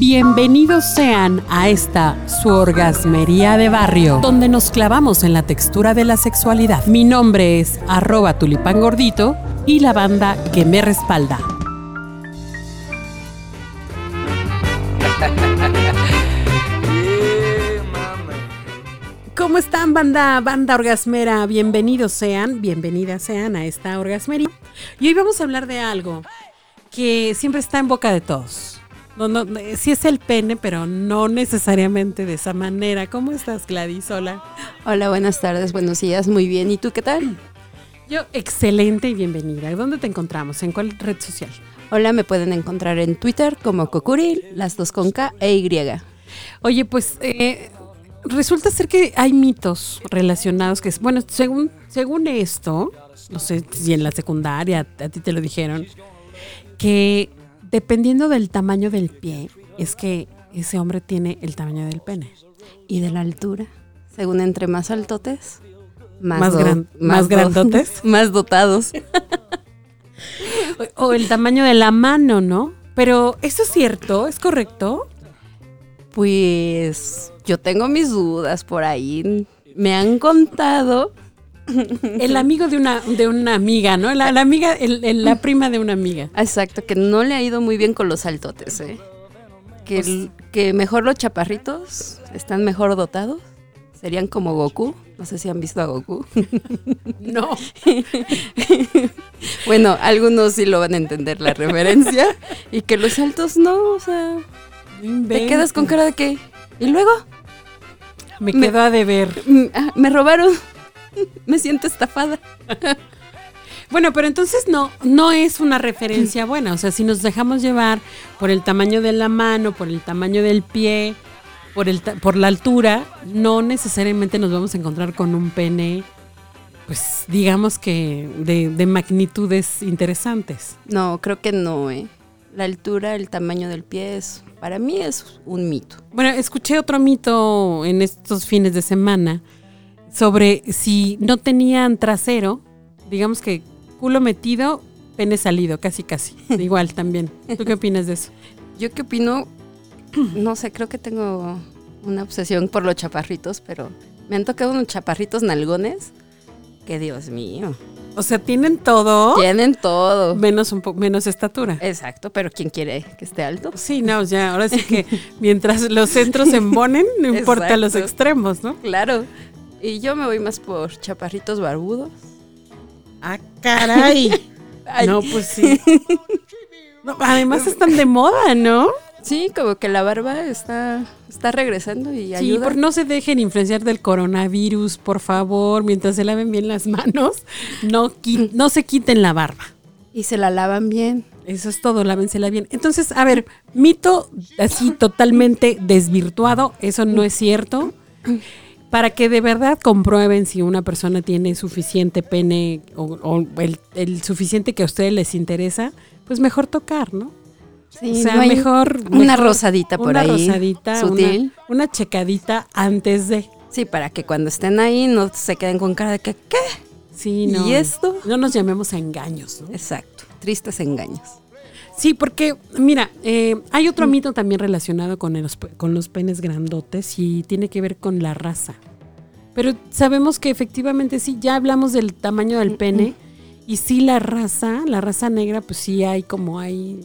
Bienvenidos sean a esta su orgasmería de barrio, donde nos clavamos en la textura de la sexualidad. Mi nombre es arroba tulipán gordito y la banda que me respalda. ¿Cómo están, banda, banda orgasmera? Bienvenidos sean, bienvenidas sean a esta orgasmería. Y hoy vamos a hablar de algo que siempre está en boca de todos. No, no, sí es el pene, pero no necesariamente de esa manera. ¿Cómo estás, Gladys? Hola. Hola, buenas tardes, buenos días, muy bien. ¿Y tú qué tal? Yo, excelente y bienvenida. ¿Dónde te encontramos? ¿En cuál red social? Hola, me pueden encontrar en Twitter como Kokuri, las dos con K e Y. Oye, pues eh, resulta ser que hay mitos relacionados que, bueno, según, según esto, no sé si en la secundaria a ti te lo dijeron, que dependiendo del tamaño del pie, es que ese hombre tiene el tamaño del pene. ¿Y de la altura? Según entre más altotes, más, Más, gran- más do- grandotes. más dotados. O, o el tamaño de la mano, ¿no? Pero, ¿eso es cierto? ¿Es correcto? Pues yo tengo mis dudas por ahí. Me han contado. El amigo de una, de una amiga, ¿no? La, la amiga, el- el- la prima de una amiga. Exacto, que no le ha ido muy bien con los altotes, ¿eh? Que, Pues- el- que mejor los chaparritos están mejor dotados. Serían como Goku. No sé si han visto a Goku. No. Bueno, algunos sí lo van a entender la referencia. y que los altos no, o sea, te quedas con cara de que. ¿Y luego? Me me- quedo a deber. Ah, me robaron. me siento estafada. Bueno, pero entonces no, no es una referencia buena. O sea, si nos dejamos llevar por el tamaño de la mano, por el tamaño del pie, por, el por la altura, no necesariamente nos vamos a encontrar con un pene, pues digamos que de, de magnitudes interesantes. No, creo que no, ¿eh? La altura, el tamaño del pie es, para mí es un mito. Bueno, escuché otro mito en estos fines de semana sobre si no tenían trasero, digamos que culo metido, pene salido, casi casi. Igual también. ¿Tú qué opinas de eso? Yo qué opino, no sé, creo que tengo una obsesión por los chaparritos, pero me han tocado unos chaparritos nalgones que Dios mío, O sea, tienen todo tienen todo. menos un poco menos estatura. Exacto, pero ¿quién quiere que esté alto? Sí, no, ya, ahora sí que mientras los centros se embonen, no importa los extremos, ¿no? Claro. Y yo me voy más por chaparritos barbudos. Ah, caray. Ay. No, pues sí. No, además están de moda, ¿no? Sí, como que la barba está, está regresando y Sí, ayuda. por no se dejen influenciar del coronavirus, por favor, mientras se laven bien las manos, no, no se quiten la barba. Y se la lavan bien. Eso es todo, lávensela bien. Entonces, a ver, mito así totalmente desvirtuado, eso no es cierto. Para que de verdad comprueben si una persona tiene suficiente pene o, o el, el suficiente que a ustedes les interesa, pues mejor tocar, ¿no? Sí, o sea, no hay mejor, Una mejor rosadita por una ahí. rosadita, Sutil. Una, una checadita antes de. Sí, para que cuando estén ahí no se queden con cara de que, ¿qué? Sí, no. ¿Y esto? No nos llamemos a engaños, ¿no? Exacto. Tristes engaños. Sí, porque, mira, eh, hay otro mito también relacionado con los, pe- con los penes grandotes y tiene que ver con la raza. Pero sabemos que efectivamente sí, ya hablamos del tamaño del pene y sí la raza, la raza negra, pues sí hay como hay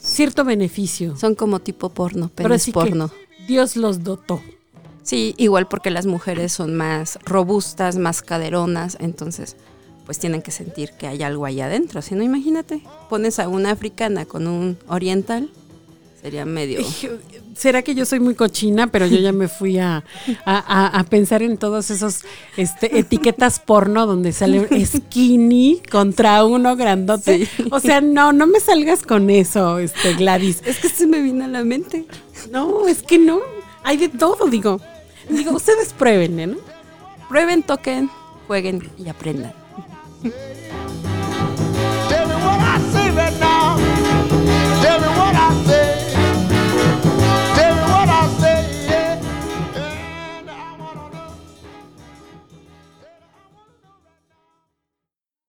cierto beneficio. Son como tipo porno, Pero penes sí que porno. Dios los dotó. Sí, igual porque las mujeres son más robustas, más caderonas, entonces pues tienen que sentir que hay algo ahí adentro. Si no, imagínate, pones a una africana con un oriental, sería medio... Será que yo soy muy cochina, pero yo ya me fui a, a- a- pensar en todos esos este, etiquetas porno donde sale skinny contra uno grandote. Sí. O sea, no, no me salgas con eso, este Gladys. Es que se me vino a la mente. No, es que no. Hay de todo, digo. Digo, ustedes prueben, ¿eh, ¿no? Prueben, toquen, jueguen y aprendan. Hey.